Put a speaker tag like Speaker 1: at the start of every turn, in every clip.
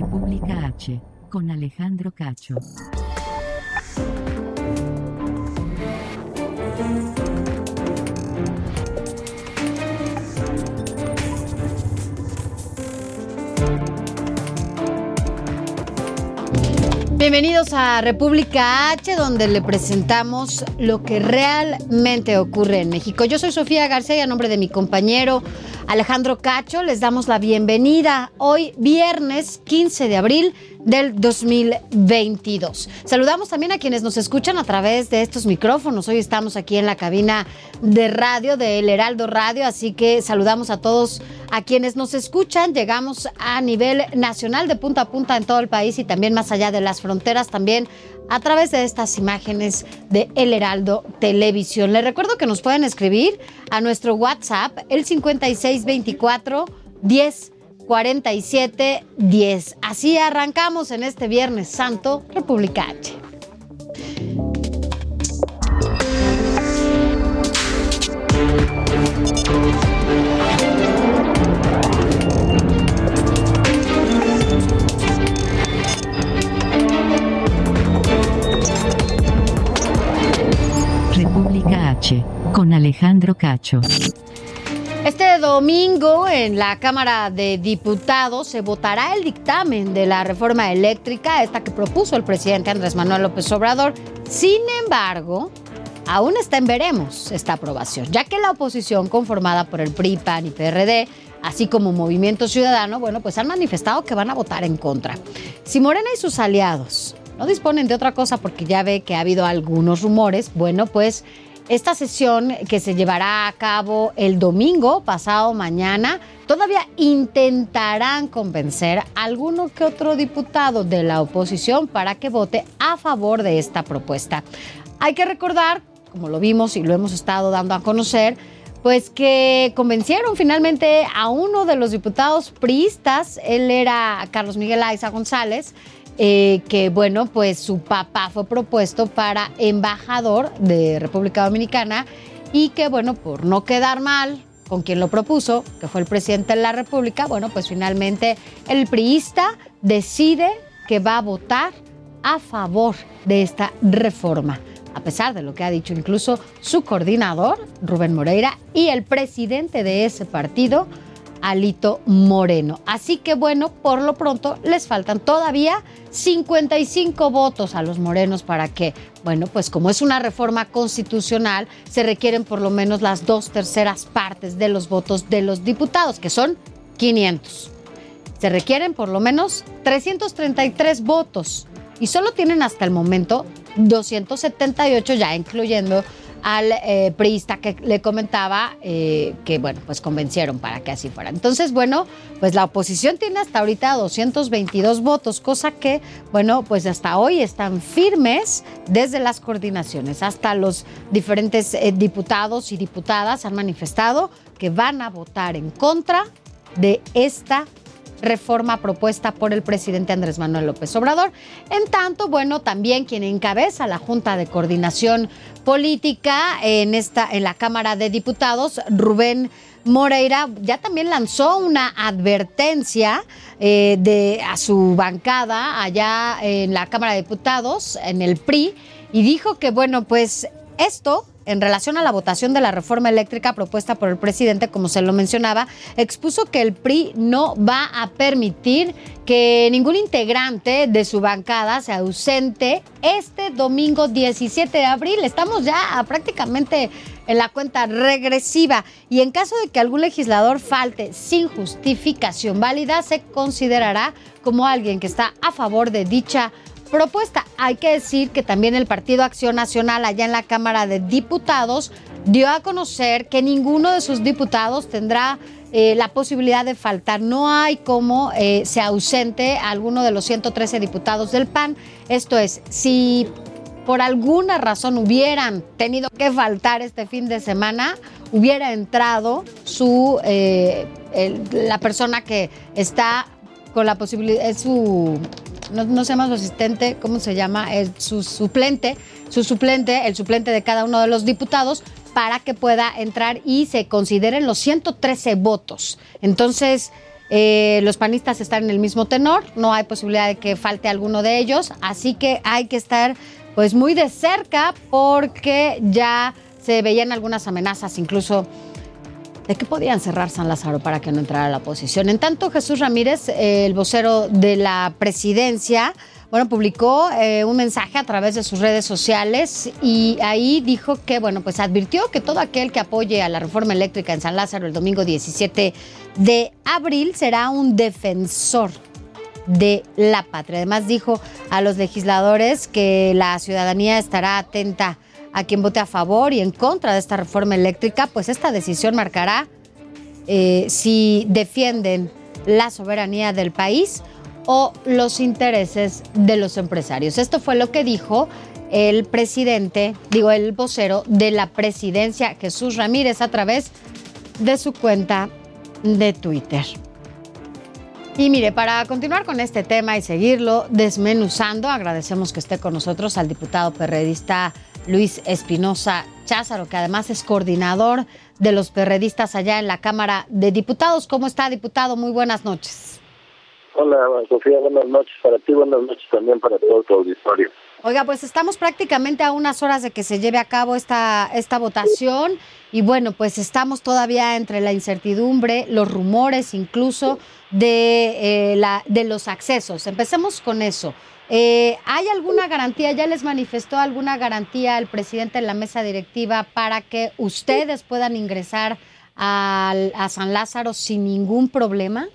Speaker 1: República H, con Alejandro Cacho.
Speaker 2: Bienvenidos a República H, donde le presentamos lo que realmente ocurre en México. Yo soy Sofía García y a nombre de mi compañero Alejandro Cacho les damos la bienvenida hoy viernes 15 de abril del 2022. Saludamos también a quienes nos escuchan a través de estos micrófonos. Hoy estamos aquí en la cabina de radio de El Heraldo Radio, así que saludamos a todos a quienes nos escuchan. Llegamos a nivel nacional de punta a punta en todo el país y también más allá de las fronteras, también a través de estas imágenes de El Heraldo Televisión. Les recuerdo que nos pueden escribir a nuestro WhatsApp el 5624 10 47 10. Así arrancamos en este Viernes Santo, República H.
Speaker 1: Con Alejandro Cacho.
Speaker 2: Este domingo en la Cámara de Diputados se votará el dictamen de la reforma eléctrica, esta que propuso el presidente Andrés Manuel López Obrador. Sin embargo, aún está en veremos esta aprobación, ya que la oposición conformada por el PRI, PAN y PRD, así como Movimiento Ciudadano, bueno, pues han manifestado que van a votar en contra. Si Morena y sus aliados no disponen de otra cosa porque ya ve que ha habido algunos rumores, bueno, pues esta sesión que se llevará a cabo el domingo pasado mañana, todavía intentarán convencer a alguno que otro diputado de la oposición para que vote a favor de esta propuesta. Hay que recordar, como lo vimos y lo hemos estado dando a conocer, pues que convencieron finalmente a uno de los diputados priistas, él era Carlos Miguel Aiza González, eh, que bueno, pues su papá fue propuesto para embajador de República Dominicana y que bueno, por no quedar mal con quien lo propuso, que fue el presidente de la República, bueno, pues finalmente el priista decide que va a votar a favor de esta reforma, a pesar de lo que ha dicho incluso su coordinador, Rubén Moreira, y el presidente de ese partido, Alito Moreno. Así que bueno, por lo pronto les faltan todavía 55 votos a los morenos para que, bueno, pues como es una reforma constitucional, se requieren por lo menos las dos terceras partes de los votos de los diputados, que son 500. Se requieren por lo menos 333 votos y solo tienen hasta el momento 278 ya incluyendo al eh, priista que le comentaba eh, que, bueno, pues convencieron para que así fuera. Entonces, bueno, pues la oposición tiene hasta ahorita 222 votos, cosa que, bueno, pues hasta hoy están firmes desde las coordinaciones. Hasta los diferentes eh, diputados y diputadas han manifestado que van a votar en contra de esta reforma propuesta por el presidente Andrés Manuel López Obrador. En tanto, bueno, también quien encabeza la Junta de Coordinación Política en esta en la Cámara de Diputados, Rubén Moreira ya también lanzó una advertencia eh, de, a su bancada allá en la Cámara de Diputados, en el PRI, y dijo que, bueno, pues esto en relación a la votación de la reforma eléctrica propuesta por el presidente, como se lo mencionaba, expuso que el PRI no va a permitir que ningún integrante de su bancada se ausente este domingo 17 de abril. Estamos ya prácticamente en la cuenta regresiva y en caso de que algún legislador falte sin justificación válida, se considerará como alguien que está a favor de dicha propuesta. Hay que decir que también el Partido Acción Nacional allá en la Cámara de Diputados dio a conocer que ninguno de sus diputados tendrá eh, la posibilidad de faltar. No hay como eh, se ausente alguno de los 113 diputados del PAN. Esto es, si por alguna razón hubieran tenido que faltar este fin de semana, hubiera entrado su eh, la persona que está con la posibilidad, es su, no, se llama su asistente, ¿cómo se llama? Es su suplente, su suplente, el suplente de cada uno de los diputados, para que pueda entrar y se consideren los 113 votos. Entonces, eh, los panistas están en el mismo tenor, no hay posibilidad de que falte alguno de ellos, así que hay que estar pues muy de cerca porque ya se veían algunas amenazas incluso de que podían cerrar San Lázaro para que no entrara la oposición. En tanto, Jesús Ramírez, el vocero de la presidencia, bueno, publicó eh, un mensaje a través de sus redes sociales y ahí dijo que, bueno, pues advirtió que todo aquel que apoye a la reforma eléctrica en San Lázaro el domingo 17 de abril será un defensor de la patria. Además dijo a los legisladores que la ciudadanía estará atenta a quien vote a favor y en contra de esta reforma eléctrica, pues esta decisión marcará eh, si defienden la soberanía del país o los intereses de los empresarios. Esto fue lo que dijo el presidente, digo, el vocero de la presidencia, Jesús Ramírez, a través de su cuenta de Twitter. Y mire, para continuar con este tema y seguirlo desmenuzando, agradecemos que esté con nosotros al diputado perredista Luis Espinosa Cházaro, que además es coordinador de los perredistas allá en la Cámara de Diputados. ¿Cómo está, diputado? Muy buenas noches.
Speaker 3: Hola, Sofía, buenas noches para ti, buenas noches también para todo tu auditorio.
Speaker 2: Oiga, pues estamos prácticamente a unas horas de que se lleve a cabo esta, esta votación y bueno, pues estamos todavía entre la incertidumbre, los rumores incluso de, eh, la, de los accesos. Empecemos con eso. Eh, ¿Hay alguna garantía, ya les manifestó alguna garantía el presidente en la mesa directiva para que ustedes puedan ingresar a, a San Lázaro sin ningún problema?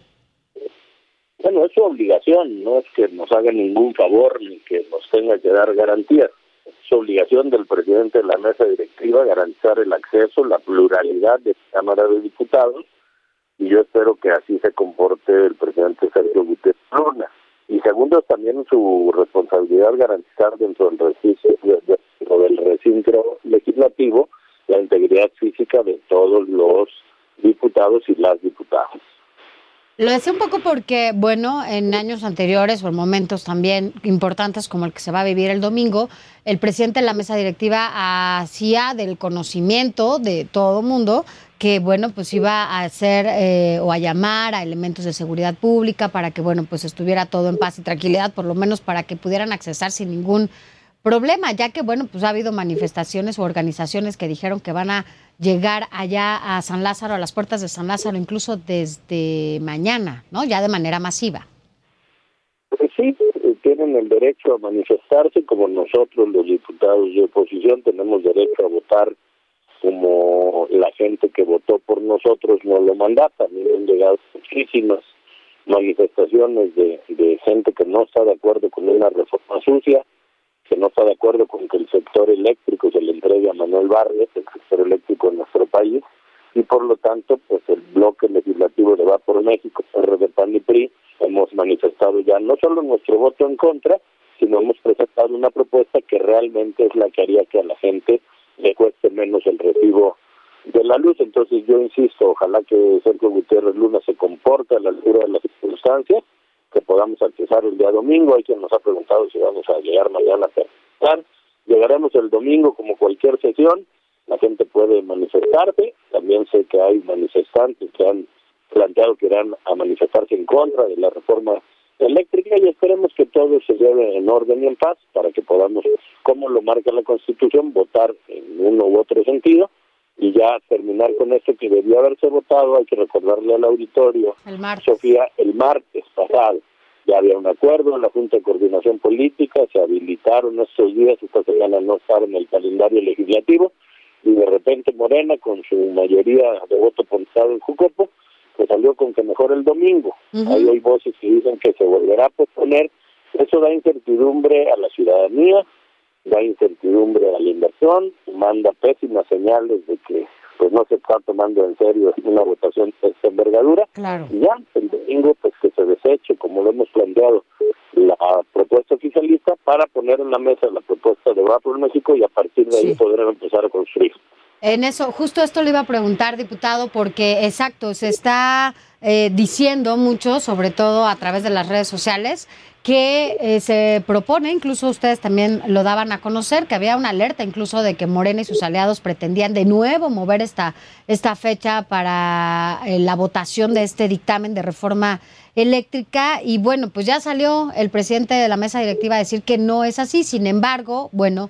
Speaker 3: Bueno, es su obligación, no es que nos haga ningún favor ni que nos tenga que dar garantías. Es su obligación del presidente de la mesa directiva garantizar el acceso, la pluralidad de la Cámara de Diputados y yo espero que así se comporte el presidente Sergio Gutiérrez Luna. Y segundo, también su responsabilidad garantizar dentro del recinto, del recinto legislativo la integridad física de todos los diputados y las diputadas.
Speaker 2: Lo decía un poco porque, bueno, en años anteriores o en momentos también importantes como el que se va a vivir el domingo, el presidente de la mesa directiva hacía del conocimiento de todo mundo que, bueno, pues iba a hacer eh, o a llamar a elementos de seguridad pública para que, bueno, pues estuviera todo en paz y tranquilidad, por lo menos para que pudieran accesar sin ningún problema, ya que, bueno, pues ha habido manifestaciones o organizaciones que dijeron que van a llegar allá a San Lázaro, a las puertas de San Lázaro, incluso desde mañana, ¿no? Ya de manera masiva.
Speaker 3: Pues sí, tienen el derecho a manifestarse, como nosotros los diputados de oposición tenemos derecho a votar como la gente que votó por nosotros nos lo manda. También han llegado muchísimas manifestaciones de, de gente que no está de acuerdo con una reforma sucia, que no está de acuerdo con que el sector eléctrico se le entregue a Manuel Barrios, el sector eléctrico en nuestro país, y por lo tanto, pues el bloque legislativo de Va por México, de PAN y PRI, hemos manifestado ya no solo nuestro voto en contra, sino hemos presentado una propuesta que realmente es la que haría que a la gente le cueste menos el recibo de la luz. Entonces yo insisto, ojalá que Sergio Gutiérrez Luna se comporte a la altura de las circunstancias que podamos accesar el día domingo. Hay quien nos ha preguntado si vamos a llegar mañana a presentar. Llegaremos el domingo como cualquier sesión. La gente puede manifestarse. También sé que hay manifestantes que han planteado que irán a manifestarse en contra de la reforma eléctrica y esperemos que todo se lleve en orden y en paz para que podamos, como lo marca la Constitución, votar en uno u otro sentido y ya terminar con esto que debía haberse votado, hay que recordarle al auditorio,
Speaker 2: el
Speaker 3: Sofía, el martes pasado. Ya había un acuerdo en la Junta de Coordinación Política, se habilitaron estos días, esta semana no estar en el calendario legislativo, y de repente Morena, con su mayoría de voto ponchado en Jucopo, salió con que mejor el domingo. Ahí hay voces que dicen que se volverá a posponer Eso da incertidumbre a la ciudadanía, da incertidumbre a la inversión, manda pésimas señales de que pues no se está tomando en serio una votación de esta envergadura.
Speaker 2: Claro.
Speaker 3: Y ya el domingo pues que se deseche, como lo hemos planteado, la propuesta oficialista para poner en la mesa la propuesta de Va por México y a partir de ahí poder empezar a construir.
Speaker 2: En eso, justo esto le iba a preguntar, diputado, porque exacto, se está eh, diciendo mucho, sobre todo a través de las redes sociales, que eh, se propone, incluso ustedes también lo daban a conocer, que había una alerta incluso de que Morena y sus aliados pretendían de nuevo mover esta, esta fecha para eh, la votación de este dictamen de reforma eléctrica. Y bueno, pues ya salió el presidente de la mesa directiva a decir que no es así. Sin embargo, bueno,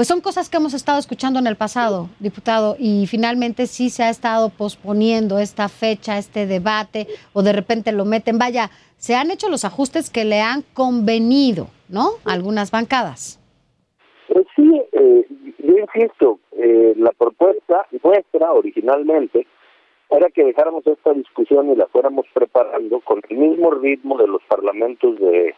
Speaker 2: pues son cosas que hemos estado escuchando en el pasado, diputado, y finalmente sí se ha estado posponiendo esta fecha, este debate, o de repente lo meten. Vaya, se han hecho los ajustes que le han convenido, ¿no? Algunas bancadas.
Speaker 3: Pues sí, eh, yo insisto, eh, la propuesta nuestra originalmente era que dejáramos esta discusión y la fuéramos preparando con el mismo ritmo de los parlamentos de,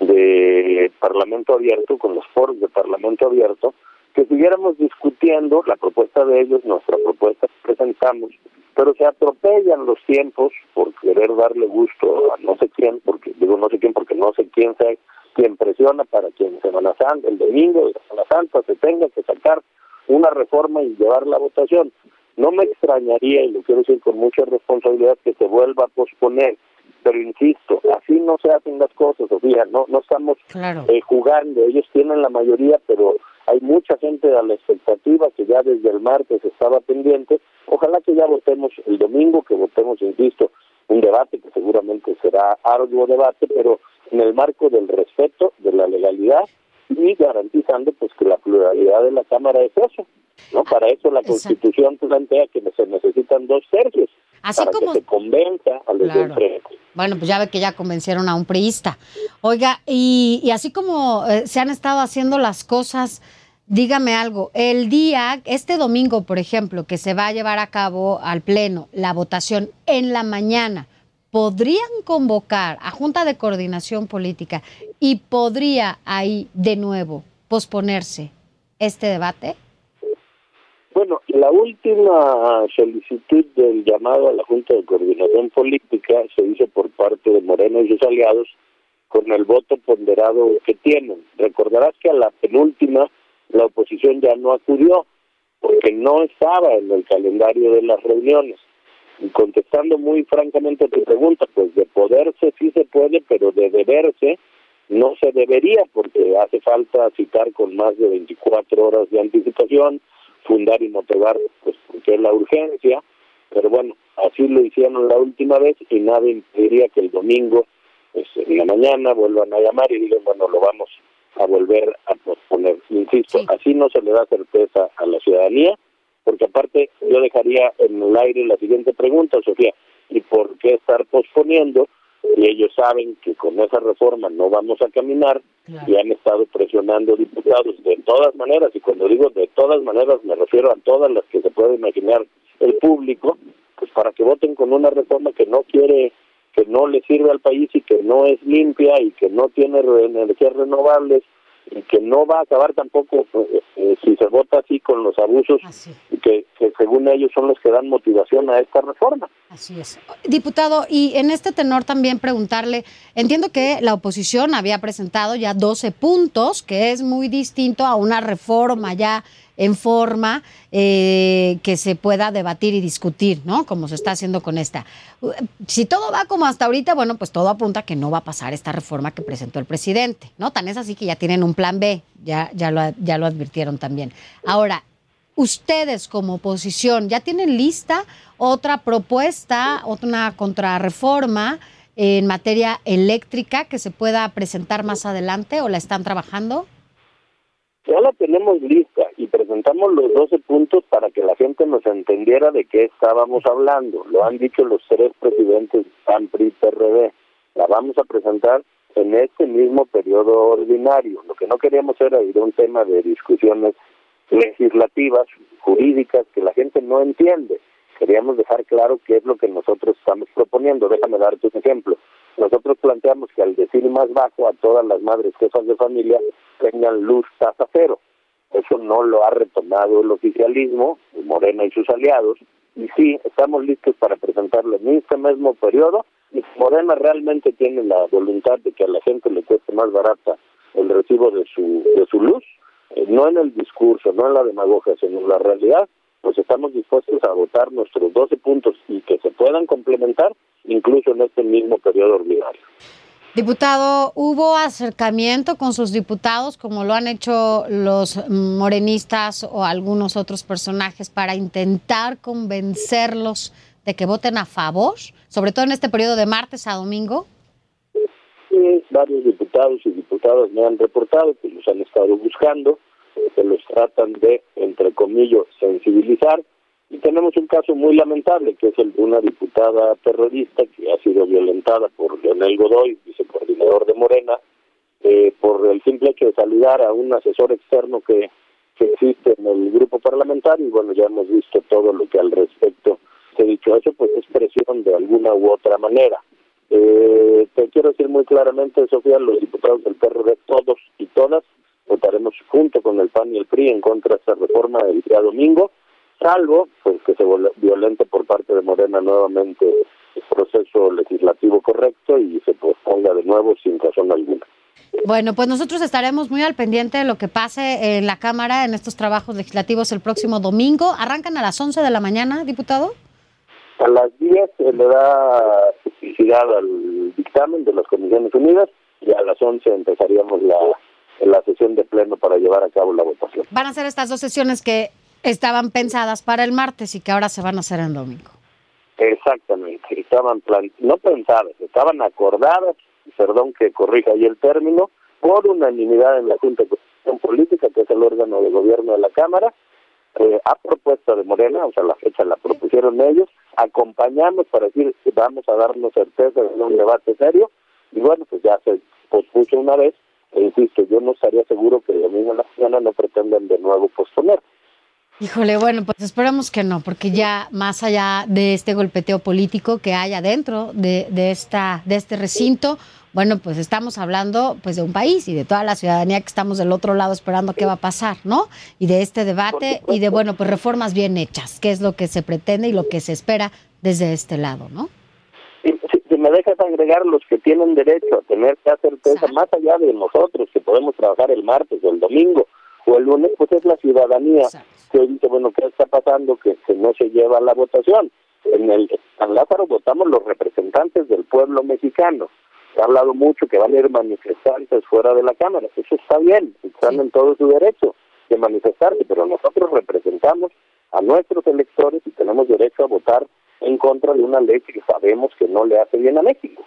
Speaker 3: de Parlamento Abierto, con los foros de Parlamento Abierto, que siguiéramos discutiendo la propuesta de ellos, nuestra propuesta que presentamos, pero se atropellan los tiempos por querer darle gusto a no sé quién, porque digo no sé quién porque no sé quién sea quien presiona para que en Semana Santa, el domingo de Semana Santa se tenga que sacar una reforma y llevar la votación. No me extrañaría, y lo quiero decir con mucha responsabilidad, que se vuelva a posponer, pero insisto, así no se hacen las cosas, Sofía, no, no estamos
Speaker 2: Claro.
Speaker 3: eh, jugando, ellos tienen la mayoría, pero hay mucha gente a la expectativa que ya desde el martes estaba pendiente. Ojalá que ya votemos el domingo, que votemos, insisto, un debate que seguramente será arduo debate, pero en el marco del respeto, de la legalidad y garantizando pues que la pluralidad de la Cámara es eso. ¿no? Para eso la
Speaker 2: Exacto.
Speaker 3: Constitución plantea que se necesitan dos tercios
Speaker 2: Así
Speaker 3: para
Speaker 2: como-
Speaker 3: que se convenza a los
Speaker 2: Claro. Bueno, pues ya ve que ya convencieron a un priista. Oiga, y, y así como eh, se han estado haciendo las cosas, dígame algo, el día, este domingo, por ejemplo, que se va a llevar a cabo al Pleno la votación en la mañana, ¿podrían convocar a Junta de Coordinación Política y podría ahí de nuevo posponerse este debate?
Speaker 3: Bueno, la última solicitud del llamado a la Junta de Coordinación Política se hizo por parte de Moreno y sus aliados con el voto ponderado que tienen. Recordarás que a la penúltima la oposición ya no acudió porque no estaba en el calendario de las reuniones. Y contestando muy francamente a tu pregunta, pues de poderse sí se puede, pero de deberse no se debería porque hace falta citar con más de 24 horas de anticipación, fundar y motivar, pues porque es la urgencia, pero bueno, así lo hicieron la última vez y nada impediría que el domingo, pues en la mañana vuelvan a llamar y digan, bueno, lo vamos a volver a posponer. Insisto,
Speaker 2: Sí.
Speaker 3: así no se le da certeza a la ciudadanía, porque aparte yo dejaría en el aire la siguiente pregunta, Sofía, ¿y por qué estar posponiendo? Y ellos saben que con esa reforma no vamos a caminar
Speaker 2: Claro.
Speaker 3: y han estado presionando diputados de todas maneras, y cuando digo de todas maneras me refiero a todas las que se puede imaginar el público, pues para que voten con una reforma que no quiere, que no le sirve al país y que no es limpia y que no tiene re- energías renovables y que no va a acabar tampoco eh, eh, si se vota así con los abusos
Speaker 2: Así.
Speaker 3: que, que según ellos son los que dan motivación a esta reforma.
Speaker 2: Así es. Diputado, y en este tenor también preguntarle, entiendo que la oposición había presentado ya 12 puntos, que es muy distinto a una reforma ya en forma eh, que se pueda debatir y discutir, ¿no? Como se está haciendo con esta. Si todo va como hasta ahorita, bueno, pues todo apunta a que no va a pasar esta reforma que presentó el presidente, ¿no? Tan es así que ya tienen un plan B, ya, ya, lo, ya lo advirtieron también. Ahora, ustedes como oposición ya tienen lista otra propuesta, otra contrarreforma en materia eléctrica que se pueda presentar más adelante o la están trabajando?
Speaker 3: Ya la tenemos lista y presentamos los 12 puntos para que la gente nos entendiera de qué estábamos hablando. Lo han dicho los tres presidentes PAN, PRI, PRD. La vamos a presentar en este mismo periodo ordinario. Lo que no queríamos era ir a un tema de discusiones legislativas, jurídicas, que la gente no entiende. Queríamos dejar claro qué es lo que nosotros estamos proponiendo. Déjame darte un ejemplo. Nosotros planteamos que al decir más bajo a todas las madres jefas de familia tengan luz tasa cero. Eso no lo ha retomado el oficialismo, Morena y sus aliados, y sí, estamos listos para presentarlo en este mismo periodo, Morena realmente tiene la voluntad de que a la gente le cueste más barata el recibo de su, de su luz, eh, no en el discurso, no en la demagogia, sino en la realidad, pues estamos dispuestos a votar nuestros 12 puntos y que se puedan complementar incluso en este mismo periodo ordinario.
Speaker 2: Diputado, ¿hubo acercamiento con sus diputados como lo han hecho los morenistas o algunos otros personajes para intentar convencerlos de que voten a favor, sobre todo en este periodo de martes a domingo?
Speaker 3: Sí, varios diputados y diputadas me han reportado que los han estado buscando, que los tratan de, entre comillas, sensibilizar y tenemos un caso muy lamentable, que es el de una diputada terrorista que ha sido violentada por Leonel Godoy, vicecoordinador de Morena, eh, por el simple hecho de saludar a un asesor externo que, que existe en el grupo parlamentario. Y bueno, ya hemos visto todo lo que al respecto se ha dicho. Eso pues es presión de alguna u otra manera. Eh, te quiero decir muy claramente, Sofía, los diputados del PRD, todos y todas, votaremos junto con el PAN y el PRI en contra de esta reforma el día domingo salvo pues que se violente por parte de Morena nuevamente el proceso legislativo correcto y se posponga de nuevo sin razón alguna.
Speaker 2: Bueno, pues nosotros estaremos muy al pendiente de lo que pase en la Cámara en estos trabajos legislativos el próximo domingo. ¿Arrancan a las 11 de la mañana, diputado?
Speaker 3: A las 10 se le da publicidad al dictamen de las Comisiones Unidas y a las 11 empezaríamos la, la sesión de pleno para llevar a cabo la votación.
Speaker 2: Van a ser estas dos sesiones que estaban pensadas para el martes y que ahora se van a hacer el domingo.
Speaker 3: Exactamente, estaban plan no pensadas, estaban acordadas, perdón que corrija ahí el término, por unanimidad en la Junta de Constitución Política, que es el órgano de gobierno de la Cámara, eh, a propuesta de Morena, o sea, la fecha la propusieron ellos, acompañamos para decir, vamos a darnos certeza de un debate serio, y bueno, pues ya se pospuso una vez, e insisto, yo no estaría seguro que el domingo en la mañana no pretendan de nuevo posponer.
Speaker 2: Híjole, bueno, pues esperemos que no, porque ya más allá de este golpeteo político que hay adentro de, de, esta, de este recinto, bueno, pues estamos hablando pues de un país y de toda la ciudadanía que estamos del otro lado esperando qué va a pasar, ¿no? Y de este debate y de, bueno, pues reformas bien hechas, que es lo que se pretende y lo que se espera desde este lado, ¿no?
Speaker 3: Si, si me dejas agregar los que tienen derecho a tener que hacer más allá de nosotros, que podemos trabajar el martes o el domingo o el lunes, pues es la ciudadanía que dice, bueno, ¿qué está pasando? Que, no se lleva la votación. En el San Lázaro votamos los representantes del pueblo mexicano. Se ha hablado mucho que van a ir manifestantes fuera de la Cámara. Eso está bien, están en todo su derecho de manifestarse, pero nosotros representamos a nuestros electores y tenemos derecho a votar en contra de una ley que sabemos que no le hace bien a México.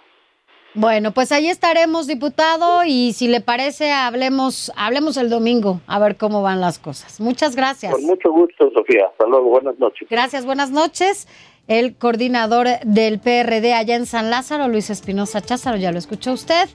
Speaker 2: Bueno, pues ahí estaremos, diputado, y si le parece, hablemos, hablemos el domingo, a ver cómo van las cosas. Muchas gracias.
Speaker 3: Con mucho gusto, Sofía. Hasta luego, buenas noches.
Speaker 2: Gracias, buenas noches. El coordinador del PRD allá en San Lázaro, Luis Espinosa Cházaro, ya lo escuchó usted.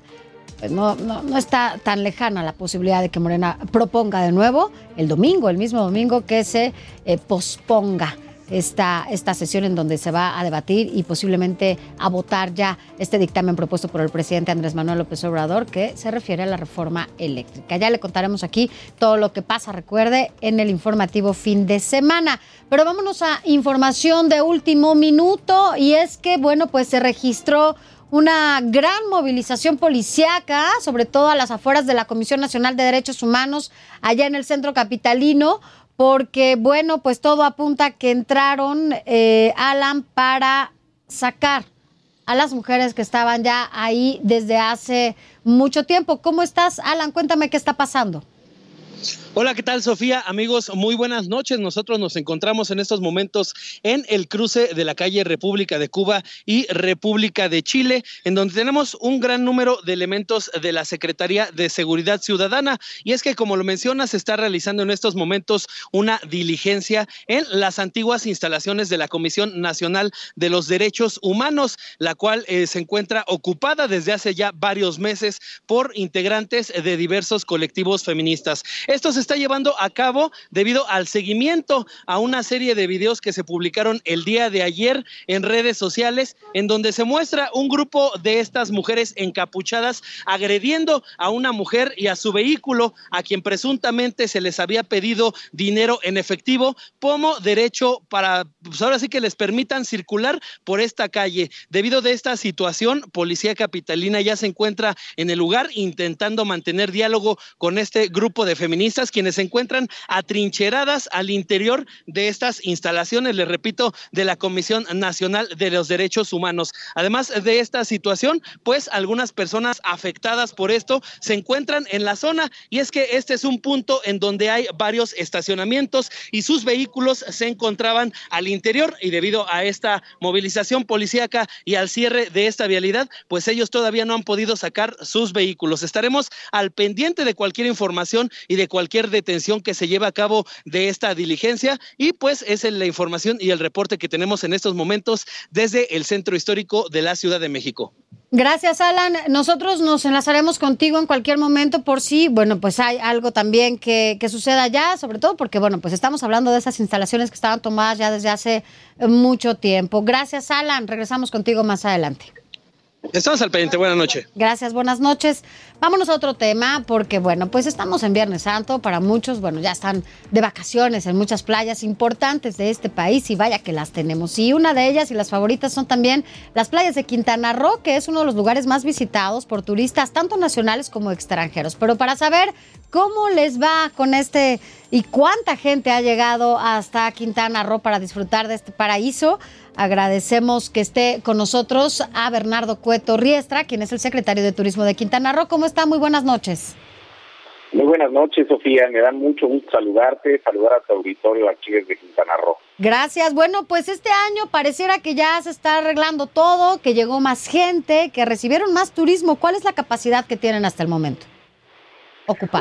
Speaker 2: Pues no, no, no está tan lejana la posibilidad de que Morena proponga de nuevo el domingo, el mismo domingo que se eh, posponga esta, esta sesión en donde se va a debatir y posiblemente a votar ya este dictamen propuesto por el presidente Andrés Manuel López Obrador que se refiere a la reforma eléctrica. Ya le contaremos aquí todo lo que pasa, recuerde, en el informativo fin de semana. Pero vámonos a información de último minuto y es que, bueno, pues se registró una gran movilización policíaca, sobre todo a las afueras de la Comisión Nacional de Derechos Humanos, allá en el centro capitalino, porque bueno, pues todo apunta que entraron, eh, Alan, para sacar a las mujeres que estaban ya ahí desde hace mucho tiempo. ¿Cómo estás, Alan? Cuéntame qué está pasando.
Speaker 4: Hola, ¿qué tal Sofía? Amigos, muy buenas noches. Nosotros nos encontramos en estos momentos en el cruce de la calle República de Cuba y República de Chile, en donde tenemos un gran número de elementos de la Secretaría de Seguridad Ciudadana. Y es que, como lo menciona, se está realizando en estos momentos una diligencia en las antiguas instalaciones de la Comisión Nacional de los Derechos Humanos, la cual eh, se encuentra ocupada desde hace ya varios meses por integrantes de diversos colectivos feministas. Esto se está llevando a cabo debido al seguimiento a una serie de videos que se publicaron el día de ayer en redes sociales, en donde se muestra un grupo de estas mujeres encapuchadas agrediendo a una mujer y a su vehículo, a quien presuntamente se les había pedido dinero en efectivo como derecho para, pues ahora sí que les permitan circular por esta calle. Debido de esta situación, Policía Capitalina ya se encuentra en el lugar intentando mantener diálogo con este grupo de feministas, quienes se encuentran atrincheradas al interior de estas instalaciones, les repito, de la Comisión Nacional de los Derechos Humanos. Además de esta situación, pues algunas personas afectadas por esto se encuentran en la zona y es que este es un punto en donde hay varios estacionamientos y sus vehículos se encontraban al interior y debido a esta movilización policíaca y al cierre de esta vialidad, pues ellos todavía no han podido sacar sus vehículos. Estaremos al pendiente de cualquier información y de cualquier detención que se lleve a cabo de esta diligencia y pues es la información y el reporte que tenemos en estos momentos desde el centro histórico de la Ciudad de México.
Speaker 2: Gracias, Alan. Nosotros nos enlazaremos contigo en cualquier momento por si, bueno, pues hay algo también que, que, suceda allá, sobre todo porque, bueno, pues estamos hablando de esas instalaciones que estaban tomadas ya desde hace mucho tiempo. Gracias, Alan. Regresamos contigo más adelante.
Speaker 4: Estamos al pendiente, buenas noches.
Speaker 2: Gracias, buenas noches. Vámonos a otro tema, porque bueno, pues estamos en Viernes Santo, para muchos, bueno, ya están de vacaciones en muchas playas importantes de este país y vaya que las tenemos. Y una de ellas y las favoritas son también las playas de Quintana Roo, que es uno de los lugares más visitados por turistas, tanto nacionales como extranjeros. Pero para saber cómo les va con este y cuánta gente ha llegado hasta Quintana Roo para disfrutar de este paraíso, Agradecemos que esté con nosotros a Bernardo Cueto Riestra, quien es el secretario de Turismo de Quintana Roo. ¿Cómo está? Muy buenas noches.
Speaker 5: Muy buenas noches, Sofía. Me da mucho gusto saludarte, saludar a tu auditorio aquí desde Quintana Roo.
Speaker 2: Gracias. Bueno, pues este año pareciera que ya se está arreglando todo, que llegó más gente, que recibieron más turismo. ¿Cuál es la capacidad que tienen hasta el momento?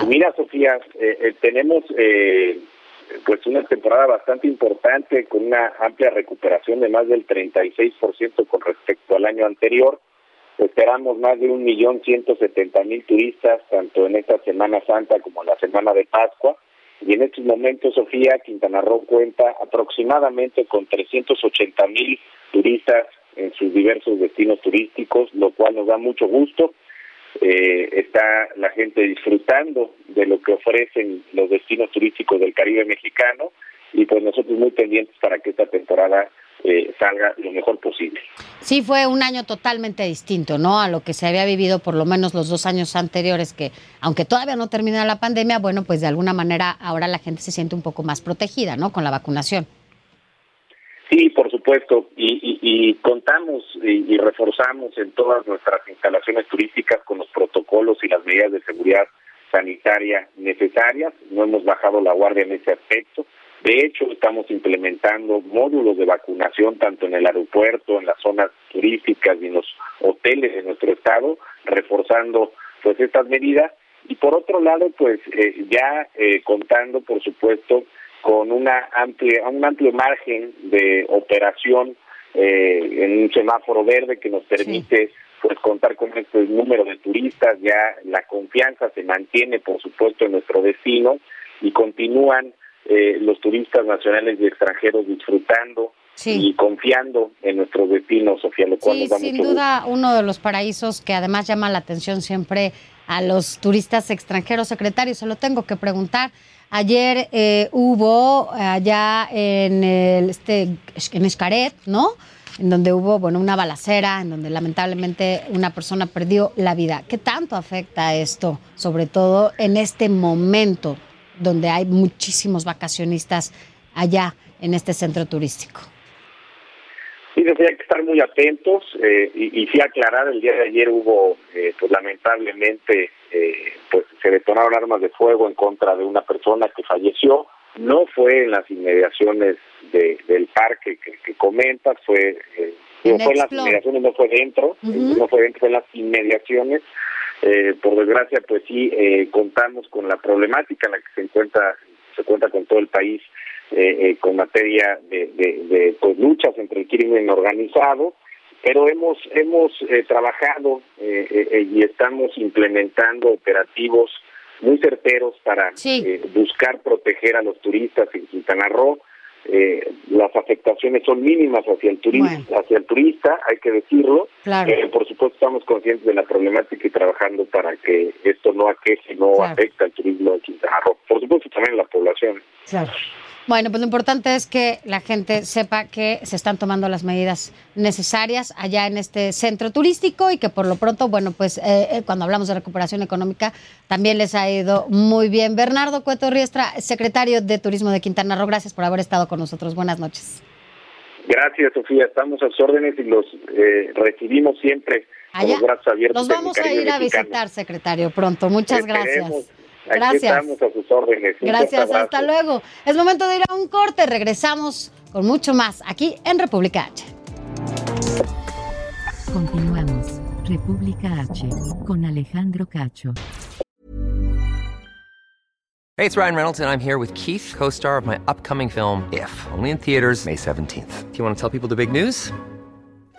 Speaker 5: Mira, Sofía, eh, eh, tenemos eh, pues una temporada bastante importante con una amplia recuperación de más del 36% con respecto al año anterior. Esperamos más de un millón ciento setenta mil turistas tanto en esta Semana Santa como en la Semana de Pascua. Y en estos momentos, Sofía, Quintana Roo cuenta aproximadamente con 380 mil turistas en sus diversos destinos turísticos, lo cual nos da mucho gusto eh, está la gente disfrutando de lo que ofrecen los destinos turísticos del Caribe mexicano y pues nosotros muy pendientes para que esta temporada eh, salga lo mejor posible.
Speaker 2: Sí, fue un año totalmente distinto, ¿no? A lo que se había vivido por lo menos los dos años anteriores, que aunque todavía no termina la pandemia, bueno, pues de alguna manera ahora la gente se siente un poco más protegida, ¿no? Con la vacunación.
Speaker 5: Sí, por supuesto, y, y, contamos y, reforzamos en todas nuestras instalaciones turísticas con los protocolos y las medidas de seguridad sanitaria necesarias. No hemos bajado la guardia en ese aspecto. De hecho, estamos implementando módulos de vacunación tanto en el aeropuerto, en las zonas turísticas y en los hoteles de nuestro estado, reforzando pues estas medidas. Y por otro lado, pues eh, ya eh, contando, por supuesto, con una amplia, un amplio margen de operación eh, en un semáforo verde que nos permite pues contar con este número de turistas, ya la confianza se mantiene por supuesto en nuestro destino y continúan eh, los turistas nacionales y extranjeros disfrutando y confiando en nuestro destino, Sofía, lo cual nos da
Speaker 2: sin duda uno de los paraísos que además llama la atención siempre a los turistas extranjeros. Secretario, se lo tengo que preguntar. Ayer eh, hubo allá en el este en Escaret, ¿no? En donde hubo, bueno, una balacera, en donde lamentablemente una persona perdió la vida. ¿Qué tanto afecta esto, sobre todo en este momento donde hay muchísimos vacacionistas allá en este centro turístico?
Speaker 5: Sí, hay que estar muy atentos eh, y, y, sí aclarar, el día de ayer hubo, eh, pues lamentablemente, eh, pues se detonaron armas de fuego en contra de una persona que falleció. No fue en las inmediaciones de, del parque que, que comentas, fue, eh, no fue en las inmediaciones, no fue dentro, no fue dentro, fue en las inmediaciones. Eh, por desgracia, pues sí, eh, contamos con la problemática en la que se encuentra, se cuenta con todo el país, eh, eh, con materia de, de, de pues, luchas entre el crimen organizado pero hemos hemos eh, trabajado eh, eh, y estamos implementando operativos
Speaker 3: muy certeros para
Speaker 2: Sí.
Speaker 3: eh, buscar proteger a los turistas en Quintana Roo. Eh, las afectaciones son mínimas hacia el turista,
Speaker 2: Bueno.
Speaker 3: hacia el turista, hay que decirlo.
Speaker 2: Claro.
Speaker 3: Eh, por supuesto estamos conscientes de la problemática y trabajando para que esto no aqueje, no
Speaker 2: Claro.
Speaker 3: afecte al turismo de Quintana Roo. Por supuesto también la población.
Speaker 2: Claro. Bueno, pues lo importante es que la gente sepa que se están tomando las medidas necesarias allá en este centro turístico y que por lo pronto, bueno, pues eh, eh, cuando hablamos de recuperación económica también les ha ido muy bien. Bernardo Cueto Riestra, secretario de Turismo de Quintana Roo, gracias por haber estado con nosotros. Buenas noches.
Speaker 3: Gracias, Sofía. Estamos a sus órdenes y los eh, recibimos siempre con los brazos abiertos.
Speaker 2: nos vamos a ir a
Speaker 3: mexicano.
Speaker 2: visitar, secretario, pronto. Muchas gracias.
Speaker 3: Aquí
Speaker 2: Gracias.
Speaker 3: estamos a sus órdenes. Un
Speaker 2: Gracias, hasta luego. Es momento de ir a un corte. Regresamos con mucho más aquí en República H.
Speaker 1: Continuamos. República H. Con Alejandro Cacho.
Speaker 6: Hey, it's Ryan Reynolds, and I'm here with Keith, co star of my upcoming film, If, only in theaters, May 17th. Do you want to tell people the big news?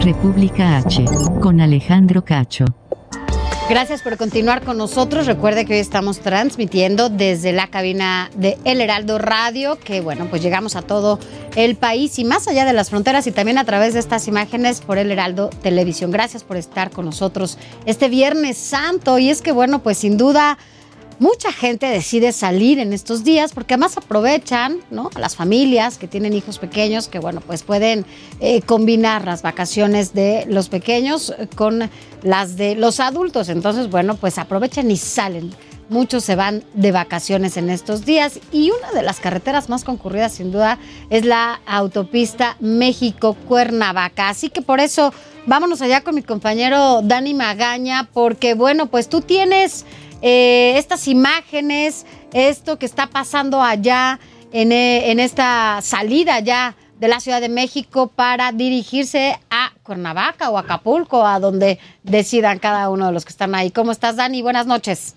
Speaker 1: República H. Con Alejandro Cacho.
Speaker 2: Gracias por continuar con nosotros. Recuerde que hoy estamos transmitiendo desde la cabina de El Heraldo Radio, que bueno, pues llegamos a todo el país y más allá de las fronteras y también a través de estas imágenes por El Heraldo Televisión. Gracias por estar con nosotros este Viernes Santo. Y es que bueno, pues sin duda mucha gente decide salir en estos días porque además aprovechan, ¿no? A las familias que tienen hijos pequeños que, bueno, pues pueden eh, combinar las vacaciones de los pequeños eh, con las de los adultos. Entonces, bueno, pues aprovechan y salen. Muchos se van de vacaciones en estos días y una de las carreteras más concurridas sin duda es la autopista México-Cuernavaca. Así que por eso vámonos allá con mi compañero Dani Magaña porque bueno, pues tú tienes eh, estas imágenes, esto que está pasando allá en, eh, en esta salida ya de la Ciudad de México para dirigirse a Cuernavaca o Acapulco, a donde decidan cada uno de los que están ahí. ¿Cómo estás, Dani? Buenas noches.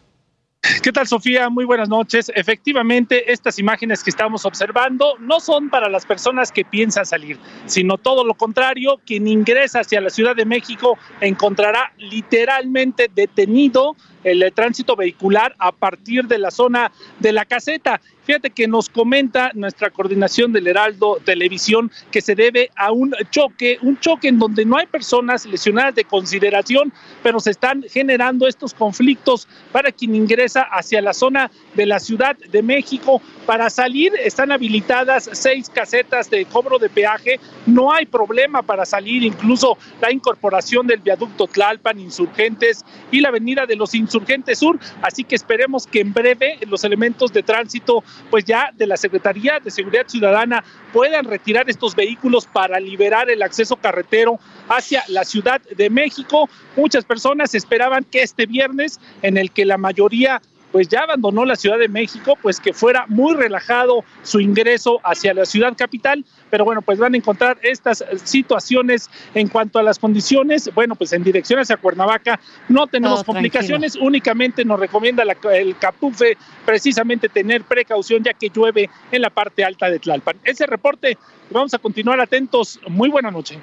Speaker 7: ¿Qué tal, Sofía? Muy buenas noches. Efectivamente, estas imágenes que estamos observando no son para las personas que piensan salir, sino todo lo contrario, quien ingresa hacia la Ciudad de México encontrará literalmente detenido el tránsito vehicular a partir de la zona de la caseta. Fíjate que nos comenta nuestra coordinación del Heraldo Televisión que se debe a un choque, un choque en donde no hay personas lesionadas de consideración, pero se están generando estos conflictos para quien ingresa hacia la zona de la Ciudad de México. Para salir están habilitadas seis casetas de cobro de peaje, no hay problema para salir, incluso la incorporación del viaducto Tlalpan, Insurgentes y la avenida de los Insurgentes Sur, así que esperemos que en breve los elementos de tránsito pues ya de la Secretaría de Seguridad Ciudadana puedan retirar estos vehículos para liberar el acceso carretero hacia la Ciudad de México. Muchas personas esperaban que este viernes, en el que la mayoría pues ya abandonó la Ciudad de México, pues que fuera muy relajado su ingreso hacia la ciudad capital, pero bueno, pues van a encontrar estas situaciones en cuanto a las condiciones, bueno, pues en dirección hacia Cuernavaca no tenemos
Speaker 2: Todo
Speaker 7: complicaciones, únicamente nos recomienda la- el Capufe precisamente tener precaución ya que llueve en la parte alta de Tlalpan. Ese reporte, vamos a continuar atentos, muy buena noche.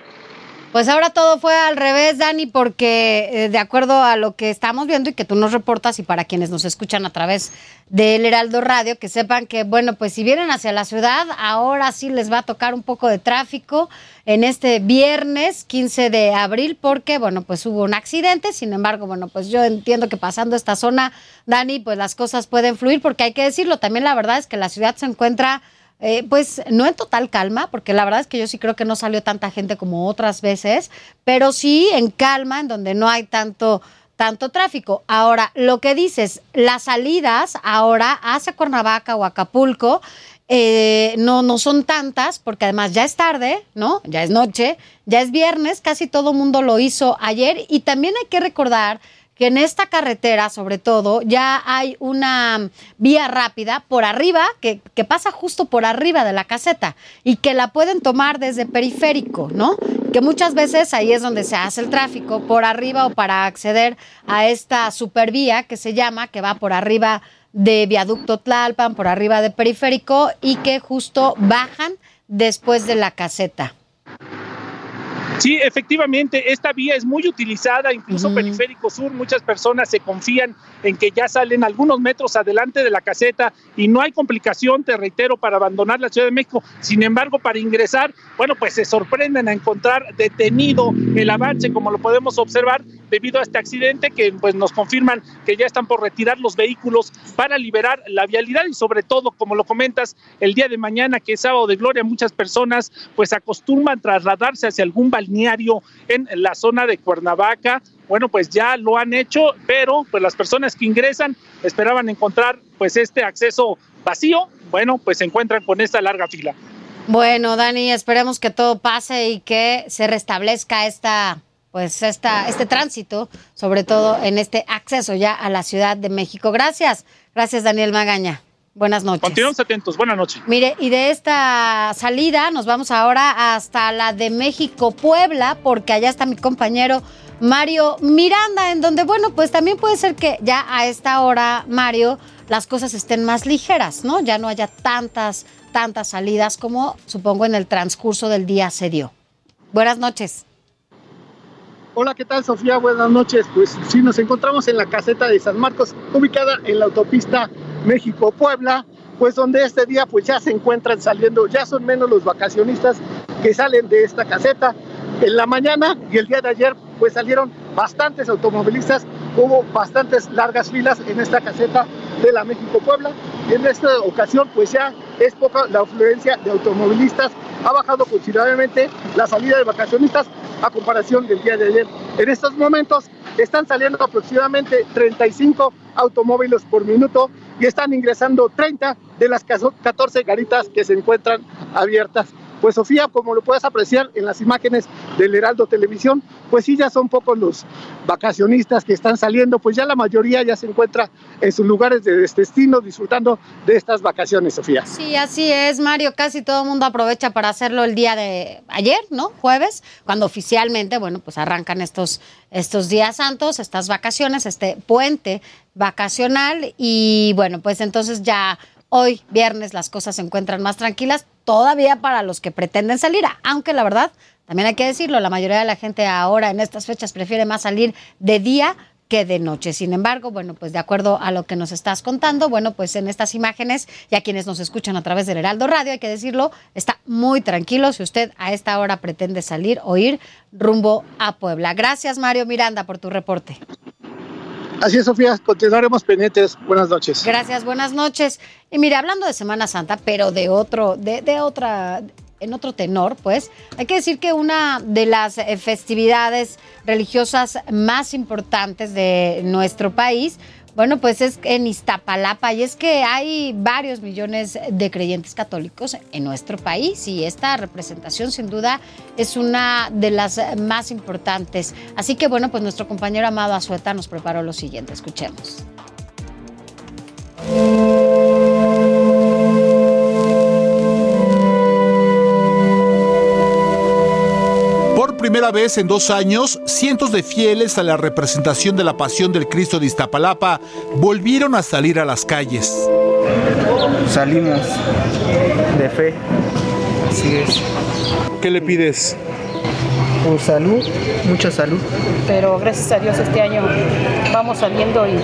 Speaker 2: Pues ahora todo fue al revés, Dani, porque eh, de acuerdo a lo que estamos viendo y que tú nos reportas y para quienes nos escuchan a través del Heraldo Radio, que sepan que, bueno, pues si vienen hacia la ciudad, ahora sí les va a tocar un poco de tráfico en este viernes 15 de abril, porque, bueno, pues hubo un accidente, sin embargo, bueno, pues yo entiendo que pasando esta zona, Dani, pues las cosas pueden fluir, porque hay que decirlo, también la verdad es que la ciudad se encuentra... Eh, pues no en total calma, porque la verdad es que yo sí creo que no salió tanta gente como otras veces, pero sí en calma, en donde no hay tanto, tanto tráfico. Ahora, lo que dices, las salidas ahora hacia Cuernavaca o Acapulco, eh, no, no son tantas, porque además ya es tarde, ¿no? Ya es noche, ya es viernes, casi todo mundo lo hizo ayer y también hay que recordar que en esta carretera, sobre todo, ya hay una vía rápida por arriba, que, que, pasa justo por arriba de la caseta y que la pueden tomar desde periférico, ¿no? Que muchas veces ahí es donde se hace el tráfico, por arriba o para acceder a esta supervía que se llama, que va por arriba de viaducto Tlalpan, por arriba de periférico y que justo bajan después de la caseta.
Speaker 7: Sí, efectivamente, esta vía es muy utilizada, incluso uh -huh. Periférico Sur, muchas personas se confían en que ya salen algunos metros adelante de la caseta y no hay complicación, te reitero, para abandonar la Ciudad de México. Sin embargo, para ingresar, bueno, pues se sorprenden a encontrar detenido el avance, como lo podemos observar, debido a este accidente que pues nos confirman que ya están por retirar los vehículos para liberar la vialidad y sobre todo, como lo comentas, el día de mañana, que es sábado de gloria, muchas personas pues acostumbran trasladarse hacia algún balneario en la zona de Cuernavaca. Bueno, pues ya lo han hecho, pero pues las personas que ingresan esperaban encontrar pues este acceso vacío, bueno, pues se encuentran con esta larga fila.
Speaker 2: Bueno, Dani, esperemos que todo pase y que se restablezca esta pues esta, este tránsito, sobre todo en este acceso ya a la Ciudad de México. Gracias, gracias Daniel Magaña. Buenas noches.
Speaker 7: Continuamos atentos, buenas noches.
Speaker 2: Mire, y de esta salida nos vamos ahora hasta la de México, Puebla, porque allá está mi compañero Mario Miranda, en donde, bueno, pues también puede ser que ya a esta hora, Mario, las cosas estén más ligeras, ¿no? Ya no haya tantas, tantas salidas como supongo en el transcurso del día se dio. Buenas noches.
Speaker 8: Hola, ¿qué tal Sofía? Buenas noches. Pues sí, nos encontramos en la caseta de San Marcos, ubicada en la autopista México-Puebla, pues donde este día pues ya se encuentran saliendo, ya son menos los vacacionistas que salen de esta caseta. En la mañana y el día de ayer pues salieron bastantes automovilistas, hubo bastantes largas filas en esta caseta de la México-Puebla. En esta ocasión pues ya es poca la afluencia de automovilistas, ha bajado considerablemente la salida de vacacionistas a comparación del día de ayer. En estos momentos están saliendo aproximadamente 35 automóviles por minuto y están ingresando 30 de las 14 garitas que se encuentran abiertas. Pues Sofía, como lo puedes apreciar en las imágenes del Heraldo Televisión, pues sí ya son pocos los vacacionistas que están saliendo, pues ya la mayoría ya se encuentra en sus lugares de destino disfrutando de estas vacaciones, Sofía.
Speaker 2: Sí, así es, Mario, casi todo el mundo aprovecha para hacerlo el día de ayer, ¿no? Jueves, cuando oficialmente, bueno, pues arrancan estos, estos días santos, estas vacaciones, este puente vacacional y bueno, pues entonces ya hoy viernes las cosas se encuentran más tranquilas, todavía para los que pretenden salir, aunque la verdad, también hay que decirlo, la mayoría de la gente ahora en estas fechas prefiere más salir de día que de noche. Sin embargo, bueno, pues de acuerdo a lo que nos estás contando, bueno, pues en estas imágenes y a quienes nos escuchan a través del Heraldo Radio, hay que decirlo, está muy tranquilo si usted a esta hora pretende salir o ir rumbo a Puebla. Gracias, Mario Miranda, por tu reporte.
Speaker 8: Así es, Sofía, continuaremos pendientes. Buenas noches.
Speaker 2: Gracias, buenas noches. Y mire, hablando de Semana Santa, pero de otro, de, de otra, en otro tenor, pues, hay que decir que una de las festividades religiosas más importantes de nuestro país, bueno, pues es en Iztapalapa y es que hay varios millones de creyentes católicos en nuestro país y esta representación sin duda es una de las más importantes. Así que bueno, pues nuestro compañero Amado Azueta nos preparó lo siguiente, escuchemos.
Speaker 9: Primera vez en dos años, cientos de fieles a la representación de la Pasión del Cristo de Iztapalapa volvieron a salir a las calles.
Speaker 10: Salimos de fe. Así es.
Speaker 9: ¿Qué le pides?
Speaker 10: Por salud, mucha salud.
Speaker 11: Pero gracias a Dios este año vamos saliendo y,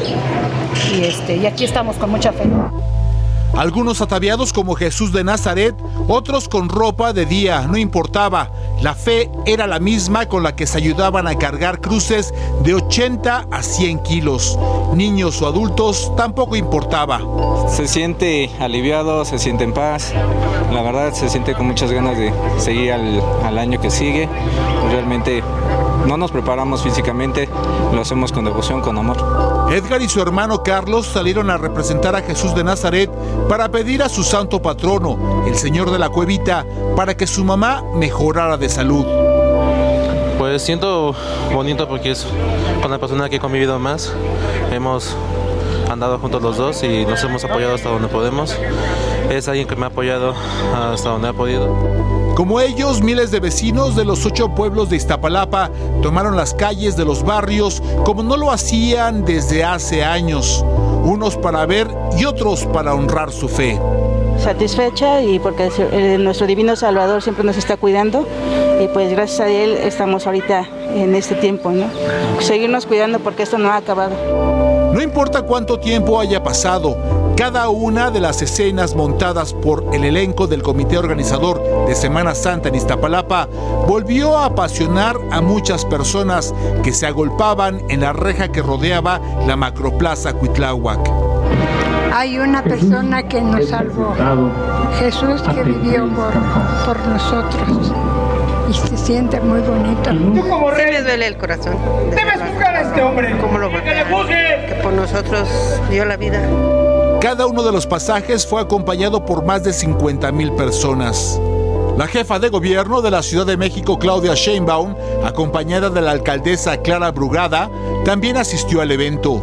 Speaker 11: y, este, y aquí estamos con mucha fe.
Speaker 9: Algunos ataviados como Jesús de Nazaret, otros con ropa de día, no importaba. La fe era la misma con la que se ayudaban a cargar cruces de 80 a 100 kilos. Niños o adultos tampoco importaba.
Speaker 12: Se siente aliviado, se siente en paz. La verdad se siente con muchas ganas de seguir al, al año que sigue. Realmente no nos preparamos físicamente, lo hacemos con devoción, con amor.
Speaker 9: Edgar y su hermano Carlos salieron a representar a Jesús de Nazaret para pedir a su santo patrono, el Señor de la Cuevita, para que su mamá mejorara de salud.
Speaker 13: Pues siento bonito porque es con la persona que he convivido más. Hemos andado juntos los dos y nos hemos apoyado hasta donde podemos. Es alguien que me ha apoyado hasta donde ha podido.
Speaker 9: Como ellos, miles de vecinos de los ocho pueblos de Iztapalapa tomaron las calles de los barrios como no lo hacían desde hace años, unos para ver y otros para honrar su fe.
Speaker 14: Satisfecha y porque nuestro divino Salvador siempre nos está cuidando y pues gracias a él estamos ahorita en este tiempo, ¿no? Seguirnos cuidando porque esto no ha acabado.
Speaker 9: No importa cuánto tiempo haya pasado, cada una de las escenas montadas por el elenco del comité organizador de Semana Santa en Iztapalapa volvió a apasionar a muchas personas que se agolpaban en la reja que rodeaba la macroplaza Cuitláhuac.
Speaker 15: Hay una persona que nos salvó, Jesús que vivió por, por nosotros y se siente muy bonito.
Speaker 16: Tú como rey. Sí me duele el corazón.
Speaker 15: Debes juzgar a este hombre.
Speaker 16: ¿Cómo lo golpea? Que por nosotros dio la vida.
Speaker 9: Cada uno de los pasajes fue acompañado por más de 50 mil personas. La jefa de gobierno de la Ciudad de México, Claudia Sheinbaum, acompañada de la alcaldesa Clara Brugada, también asistió al evento.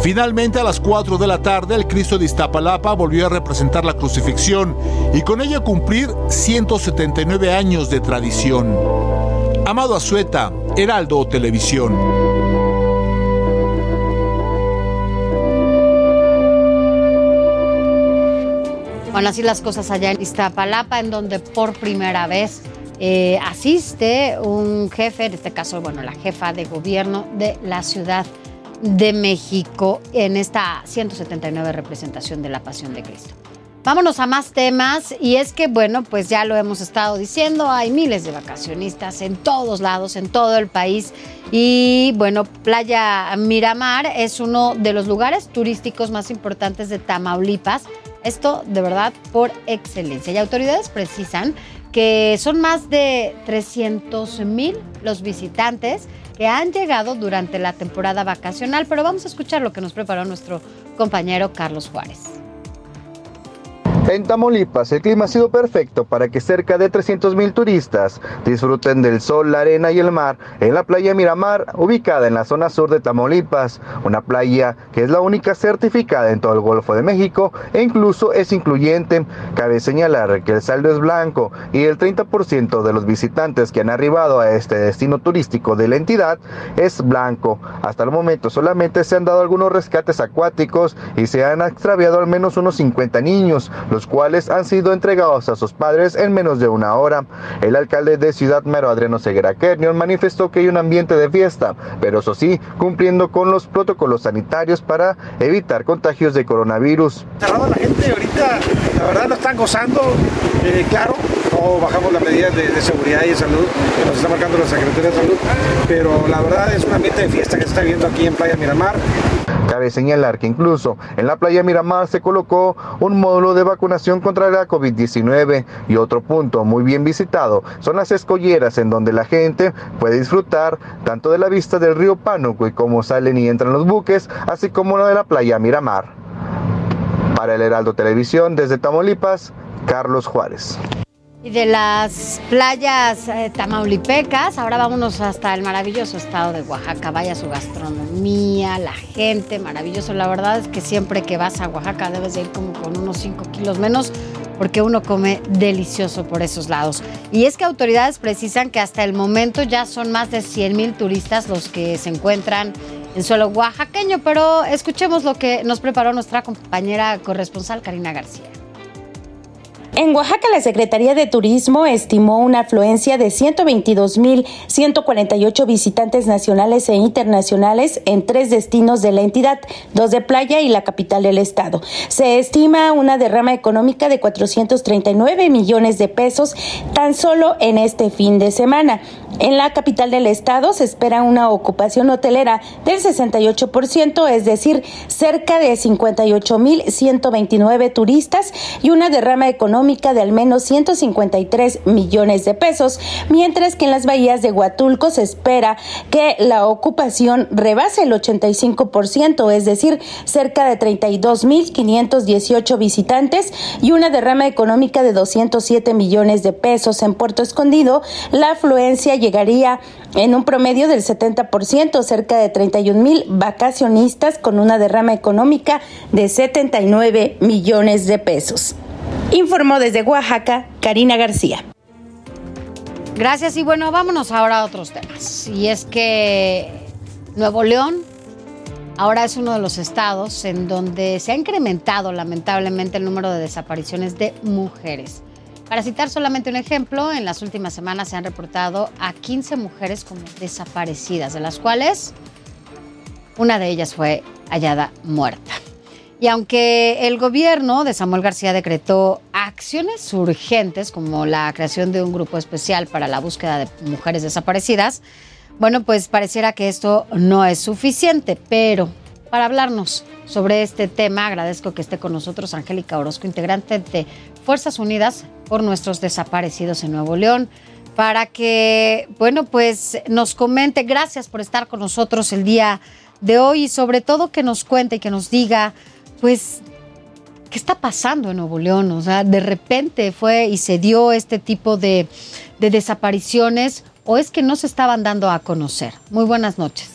Speaker 9: Finalmente, a las 4 de la tarde, el Cristo de Iztapalapa volvió a representar la crucifixión y con ello cumplir 179 años de tradición. Amado Azueta, Heraldo Televisión.
Speaker 2: Así las cosas allá en Iztapalapa, en donde por primera vez eh, asiste un jefe, en este caso, bueno, la jefa de gobierno de la Ciudad de México en esta 179 representación de la Pasión de Cristo. Vámonos a más temas y es que, bueno, pues ya lo hemos estado diciendo, hay miles de vacacionistas en todos lados, en todo el país y, bueno, Playa Miramar es uno de los lugares turísticos más importantes de Tamaulipas esto de verdad por excelencia. Y autoridades precisan que son más de 300 mil los visitantes que han llegado durante la temporada vacacional, pero vamos a escuchar lo que nos preparó nuestro compañero Carlos Juárez.
Speaker 17: En Tamaulipas, el clima ha sido perfecto para que cerca de 300.000 turistas disfruten del sol, la arena y el mar en la playa Miramar, ubicada en la zona sur de Tamaulipas, una playa que es la única certificada en todo el Golfo de México e incluso es incluyente. Cabe señalar que el saldo es blanco y el 30% de los visitantes que han arribado a este destino turístico de la entidad es blanco. Hasta el momento solamente se han dado algunos rescates acuáticos y se han extraviado al menos unos 50 niños, cuales han sido entregados a sus padres en menos de una hora. El alcalde de Ciudad Mero, Adriano Ceguera Kernion, manifestó que hay un ambiente de fiesta, pero eso sí, cumpliendo con los protocolos sanitarios para evitar contagios de coronavirus.
Speaker 18: La verdad es un ambiente de fiesta que se está viendo aquí en Playa Miramar.
Speaker 17: Cabe señalar que incluso en la playa Miramar se colocó un módulo de vacunación contra la COVID-19 y otro punto muy bien visitado son las escolleras en donde la gente puede disfrutar tanto de la vista del río Pánuco y cómo salen y entran los buques, así como la de la playa Miramar. Para el Heraldo Televisión desde Tamaulipas, Carlos Juárez.
Speaker 2: Y de las playas eh, tamaulipecas, ahora vámonos hasta el maravilloso estado de Oaxaca. Vaya su gastronomía, la gente, maravilloso. La verdad es que siempre que vas a Oaxaca debes de ir como con unos 5 kilos menos porque uno come delicioso por esos lados. Y es que autoridades precisan que hasta el momento ya son más de 100 mil turistas los que se encuentran en suelo oaxaqueño, pero escuchemos lo que nos preparó nuestra compañera corresponsal Karina García.
Speaker 19: En Oaxaca, la Secretaría de Turismo estimó una afluencia de 122.148 visitantes nacionales e internacionales en tres destinos de la entidad, dos de playa y la capital del estado. Se estima una derrama económica de 439 millones de pesos tan solo en este fin de semana. En la capital del estado se espera una ocupación hotelera del 68%, es decir, cerca de 58.129 turistas y una derrama económica económica de al menos 153 millones de pesos, mientras que en las bahías de Huatulco se espera que la ocupación rebase el 85%, es decir, cerca de 32.518 visitantes y una derrama económica de 207 millones de pesos. En Puerto Escondido, la afluencia llegaría en un promedio del 70%, cerca de 31 mil vacacionistas con una derrama económica de 79 millones de pesos. Informó desde Oaxaca Karina García.
Speaker 2: Gracias y bueno, vámonos ahora a otros temas. Y es que Nuevo León ahora es uno de los estados en donde se ha incrementado lamentablemente el número de desapariciones de mujeres. Para citar solamente un ejemplo, en las últimas semanas se han reportado a 15 mujeres como desaparecidas, de las cuales una de ellas fue hallada muerta. Y aunque el gobierno de Samuel García decretó acciones urgentes como la creación de un grupo especial para la búsqueda de mujeres desaparecidas, bueno, pues pareciera que esto no es suficiente, pero para hablarnos sobre este tema, agradezco que esté con nosotros Angélica Orozco, integrante de Fuerzas Unidas por nuestros desaparecidos en Nuevo León, para que, bueno, pues nos comente. Gracias por estar con nosotros el día de hoy y sobre todo que nos cuente y que nos diga, pues, ¿qué está pasando en Nuevo León? O sea, de repente fue y se dio este tipo de, de desapariciones o es que no se estaban dando a conocer. Muy buenas noches.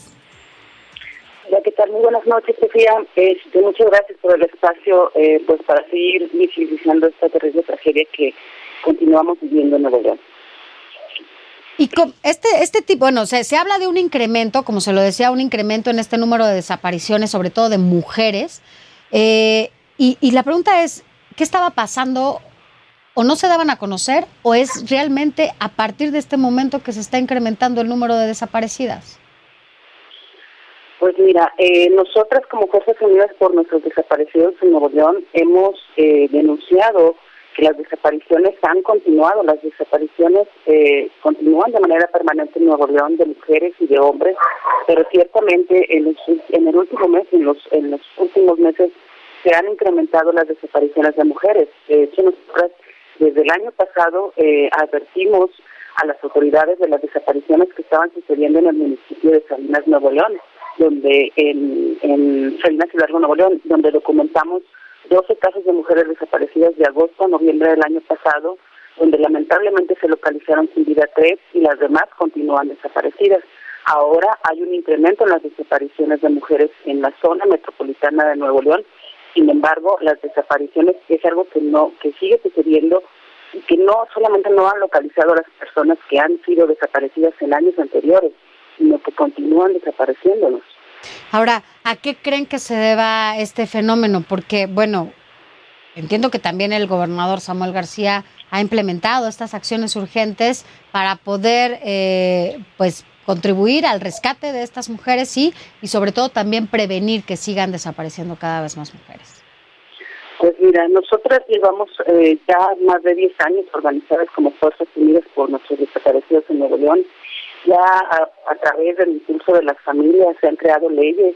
Speaker 20: Hola, ¿qué tal? Muy buenas noches, Sofía. Este, muchas gracias por el espacio eh, pues para seguir visibilizando esta terrible tragedia que continuamos viviendo en Nuevo León.
Speaker 2: Y este, este tipo, bueno, se, se habla de un incremento, como se lo decía, un incremento en este número de desapariciones, sobre todo de mujeres. Eh, y, y la pregunta es, ¿qué estaba pasando? ¿O no se daban a conocer? ¿O es realmente a partir de este momento que se está incrementando el número de desaparecidas?
Speaker 20: Pues mira, eh, nosotras como Fuerzas Unidas por nuestros desaparecidos en Nuevo León hemos eh, denunciado las desapariciones han continuado, las desapariciones eh, continúan de manera permanente en Nuevo León de mujeres y de hombres, pero ciertamente en, los, en el último mes, en los, en los últimos meses, se han incrementado las desapariciones de mujeres. De hecho, nosotras desde el año pasado eh, advertimos a las autoridades de las desapariciones que estaban sucediendo en el municipio de Salinas, Nuevo León donde en, en Salinas y Largo, Nuevo León, donde documentamos 12 casos de mujeres desaparecidas de agosto a noviembre del año pasado, donde lamentablemente se localizaron sin vida tres y las demás continúan desaparecidas. Ahora hay un incremento en las desapariciones de mujeres en la zona metropolitana de Nuevo León. Sin embargo, las desapariciones es algo que no que sigue sucediendo y que no solamente no han localizado a las personas que han sido desaparecidas en años anteriores, sino que continúan desapareciéndonos.
Speaker 2: Ahora, ¿a qué creen que se deba este fenómeno? Porque, bueno, entiendo que también el gobernador Samuel García ha implementado estas acciones urgentes para poder, eh, pues, contribuir al rescate de estas mujeres, sí, y sobre todo también prevenir que sigan desapareciendo cada vez más mujeres.
Speaker 20: Pues mira, nosotras llevamos eh, ya más de 10 años organizadas como Fuerzas Unidas por nuestros desaparecidos en Nuevo León ya a, través del impulso de las familias se han creado leyes,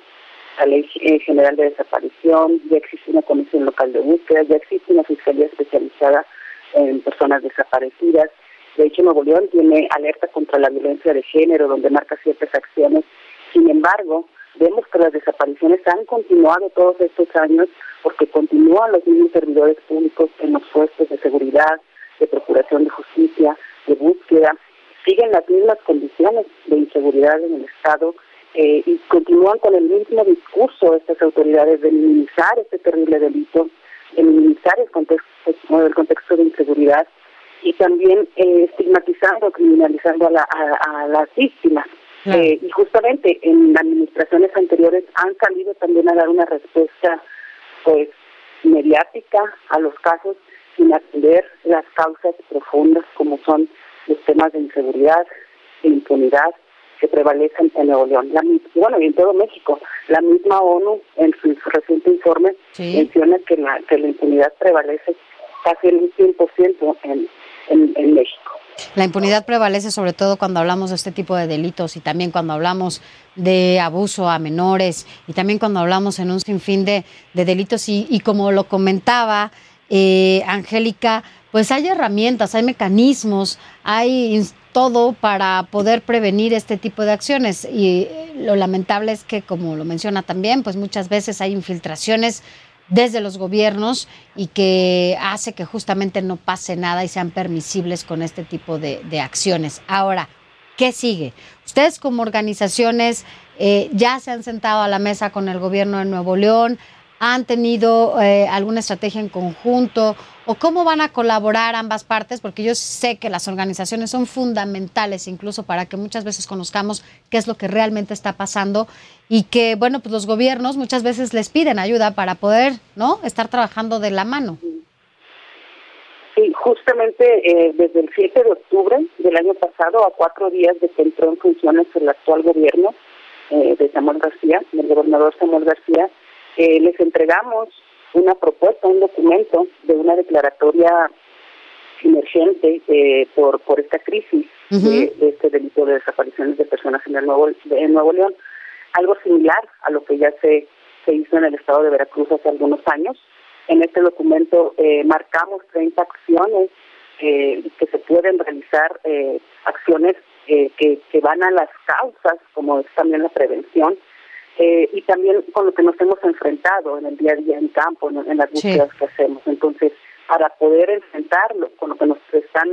Speaker 20: la Ley General de Desaparición, ya existe una Comisión Local de Búsqueda, ya existe una Fiscalía especializada en personas desaparecidas. De hecho, Nuevo León tiene alerta contra la violencia de género, donde marca ciertas acciones. Sin embargo, vemos que las desapariciones han continuado todos estos años porque continúan los mismos servidores públicos en los puestos de seguridad, de procuración de justicia, de búsqueda, siguen las mismas condiciones de inseguridad en el Estado eh, y continúan con el mismo discurso estas autoridades de minimizar este terrible delito, de minimizar el contexto, el contexto de inseguridad y también eh, estigmatizando, criminalizando a, la, a, las víctimas. Eh, y justamente en administraciones anteriores han salido también a dar una respuesta pues mediática a los casos sin atender las causas profundas como son los temas de inseguridad e impunidad que prevalecen en Nuevo León. La, bueno, y en todo México. La misma ONU, en su reciente informe, menciona que la, que la impunidad prevalece casi en un 100% en, en, en México.
Speaker 2: La impunidad prevalece sobre todo cuando hablamos de este tipo de delitos y también cuando hablamos de abuso a menores y también cuando hablamos en un sinfín de, de delitos y, y como lo comentaba eh, Angélica, pues hay herramientas, hay mecanismos, hay todo para poder prevenir este tipo de acciones. Y eh, lo lamentable es que, como lo menciona también, pues muchas veces hay infiltraciones desde los gobiernos y que hace que justamente no pase nada y sean permisibles con este tipo de, de acciones. Ahora, ¿qué sigue? Ustedes como organizaciones eh, ya se han sentado a la mesa con el gobierno de Nuevo León, han tenido eh, alguna estrategia en conjunto o cómo van a colaborar ambas partes, porque yo sé que las organizaciones son fundamentales incluso para que muchas veces conozcamos qué es lo que realmente está pasando y que, bueno, pues los gobiernos muchas veces les piden ayuda para poder, ¿no?, estar trabajando de la mano.
Speaker 20: Sí, justamente eh, desde el 7 de octubre del año pasado, a cuatro días de que entró en funciones el actual gobierno eh, de Samuel García, del gobernador Samuel García, eh, les entregamos una propuesta, un documento de una declaratoria emergente eh, por por esta crisis de, de este delito de desapariciones de personas en el Nuevo, en Nuevo León. Algo similar a lo que ya se, se hizo en el estado de Veracruz hace algunos años. En este documento eh, marcamos 30 acciones eh, que se pueden realizar, eh, acciones eh, que, que van a las causas, como es también la prevención, eh, y también con lo que nos hemos enfrentado en el día a día en campo, en, en las
Speaker 21: Sí.
Speaker 20: búsquedas que hacemos. Entonces, para poder enfrentarlo con lo que nos están,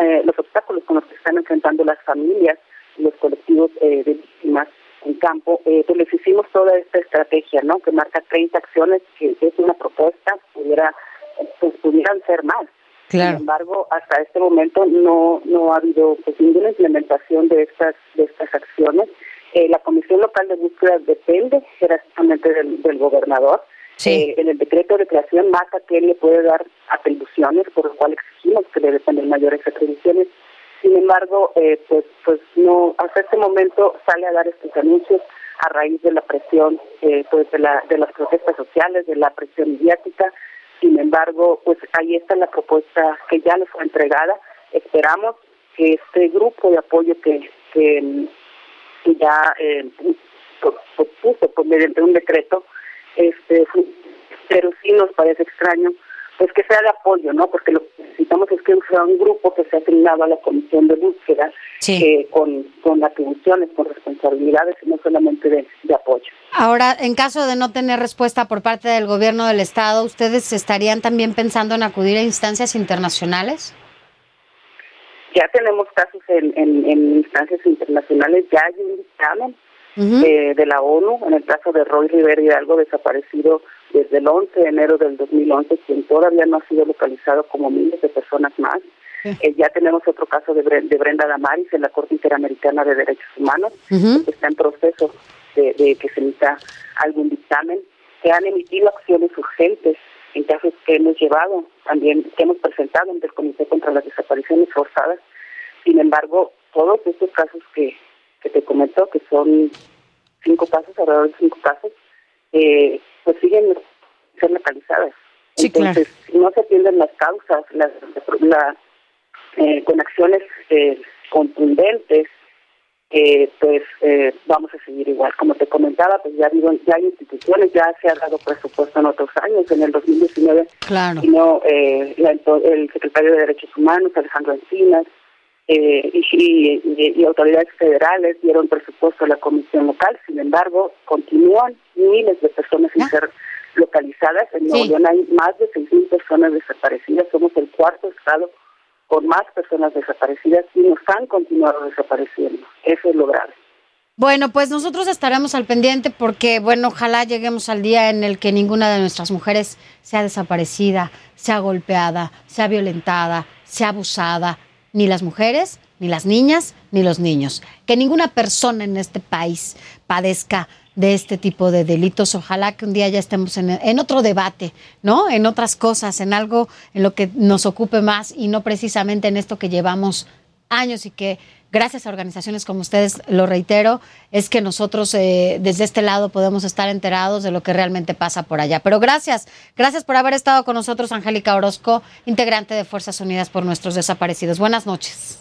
Speaker 20: eh, los obstáculos con los que están enfrentando las familias y los colectivos eh, de víctimas en campo, eh, pues les hicimos toda esta estrategia, ¿no? Que marca 30 acciones, que es una propuesta, pudiera, pues pudieran ser más. Sin embargo, hasta este momento no no ha habido pues, ninguna implementación de estas de estas acciones. Eh, la Comisión Local de Búsqueda depende jerárquicamente del, del gobernador. Eh, en el decreto de creación marca que él le puede dar atribuciones, por lo cual exigimos que le dependen mayores atribuciones. Sin embargo, eh, pues pues no hasta este momento sale a dar estos anuncios a raíz de la presión eh, pues de, la, de las protestas sociales, de la presión mediática. Sin embargo, pues ahí está la propuesta que ya le fue entregada. Esperamos que este grupo de apoyo que, que ya eh, pu- pu- puso por mediante un decreto, este, pero sí nos parece extraño pues que sea de apoyo, ¿no? Porque lo que necesitamos es que sea un grupo que sea asignado a la comisión de búsqueda eh, con, con atribuciones, con responsabilidades y no solamente de, de apoyo.
Speaker 2: Ahora, en caso de no tener respuesta por parte del gobierno del estado, ¿ustedes estarían también pensando en acudir a instancias internacionales?
Speaker 20: Ya tenemos casos en, en, en instancias internacionales, ya hay un dictamen eh, de la ONU, en el caso de Roy Rivera Hidalgo, desaparecido desde el 11 de enero del 2011, quien todavía no ha sido localizado como miles de personas más. Eh, ya tenemos otro caso de, Bre- de Brenda Damaris en la Corte Interamericana de Derechos Humanos, que está en proceso de, de que se emita algún dictamen. Se han emitido acciones urgentes en casos que hemos llevado, también que hemos presentado ante el Comité contra las Desapariciones Forzadas. Sin embargo, todos estos casos que, que te comento, que son cinco casos, alrededor de cinco casos, eh, pues siguen ser localizadas. Entonces, si no se atienden las causas, las, la, eh, con acciones eh, contundentes, eh, pues eh, vamos a seguir igual. Como te comentaba, pues ya, habido- ya hay instituciones, ya se ha dado presupuesto en otros años. En el 2019
Speaker 2: Claro.
Speaker 20: vino eh, la- el secretario de Derechos Humanos, Alejandro Encinas, eh, y, y- y- y autoridades federales dieron presupuesto a la comisión local. Sin embargo, continúan miles de personas sin ser localizadas. En Nuevo
Speaker 2: Sí.
Speaker 20: León hay más de 6.000 personas desaparecidas. Somos el cuarto estado con más personas desaparecidas y nos han continuado desapareciendo. Eso es lo grave.
Speaker 2: Bueno, pues nosotros estaremos al pendiente porque, bueno, ojalá lleguemos al día en el que ninguna de nuestras mujeres sea desaparecida, sea golpeada, sea violentada, sea abusada, ni las mujeres, ni las niñas, ni los niños. Que ninguna persona en este país padezca de este tipo de delitos. Ojalá que un día ya estemos en, otro debate, ¿no? En otras cosas, en algo en lo que nos ocupe más y no precisamente en esto que llevamos años y que gracias a organizaciones como ustedes, lo reitero, es que nosotros eh, desde este lado podemos estar enterados de lo que realmente pasa por allá. Pero gracias, gracias por haber estado con nosotros, Angélica Orozco, integrante de Fuerzas Unidas por Nuestros Desaparecidos. Buenas noches.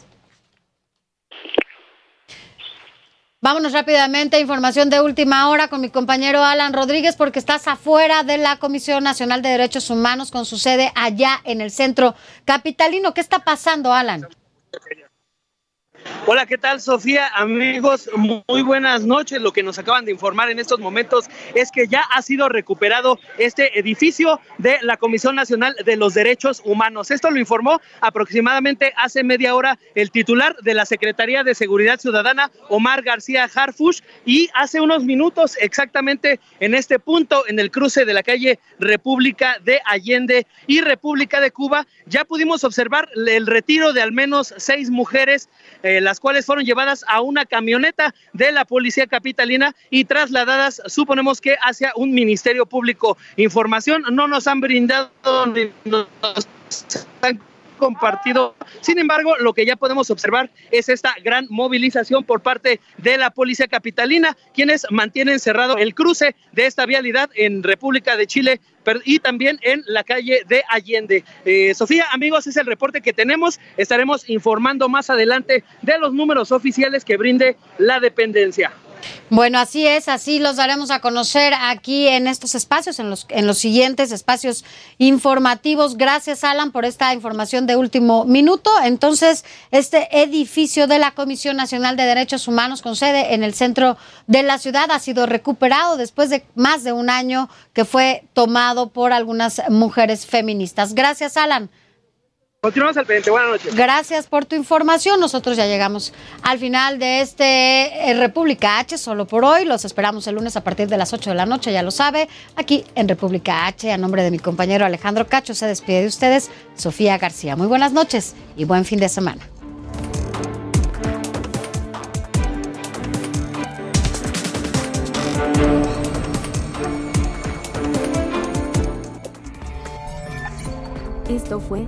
Speaker 2: Vámonos rápidamente a información de última hora con mi compañero Alan Rodríguez porque estás afuera de la Comisión Nacional de Derechos Humanos con su sede allá en el centro capitalino. ¿Qué está pasando, Alan?
Speaker 4: Hola, ¿qué tal Sofía? Amigos, muy buenas noches. Lo que nos acaban de informar en estos momentos es que ya ha sido recuperado este edificio de la Comisión Nacional de los Derechos Humanos. Esto lo informó aproximadamente hace media hora el titular de la Secretaría de Seguridad Ciudadana, Omar García Harfush, y hace unos minutos exactamente en este punto, en el cruce de la calle República de Allende y República de Cuba, ya pudimos observar el retiro de al menos seis mujeres. Eh, las cuales fueron llevadas a una camioneta de la policía capitalina y trasladadas, suponemos que hacia un ministerio público. Información no nos han brindado ni nos han compartido. Sin embargo, lo que ya podemos observar es esta gran movilización por parte de la policía capitalina, quienes mantienen cerrado el cruce de esta vialidad en República de Chile y también en la calle de Allende. Eh, Sofía, amigos, es el reporte que tenemos. Estaremos informando más adelante de los números oficiales que brinde la dependencia.
Speaker 2: Bueno, así es, así los daremos a conocer aquí en estos espacios, en los, en los siguientes espacios informativos. Gracias, Alan, por esta información de último minuto. Entonces, este edificio de la Comisión Nacional de Derechos Humanos con sede en el centro de la ciudad ha sido recuperado después de más de un año que fue tomado por algunas mujeres feministas. Gracias, Alan.
Speaker 4: Continuamos al pendiente. Buenas noches.
Speaker 2: Gracias por tu información. Nosotros ya llegamos al final de este eh, República H, solo por hoy. Los esperamos el lunes a partir de las 8 de la noche, ya lo sabe, aquí en República H. A nombre de mi compañero Alejandro Cacho, se despide de ustedes Sofía García. Muy buenas noches y buen fin de semana.
Speaker 22: Esto fue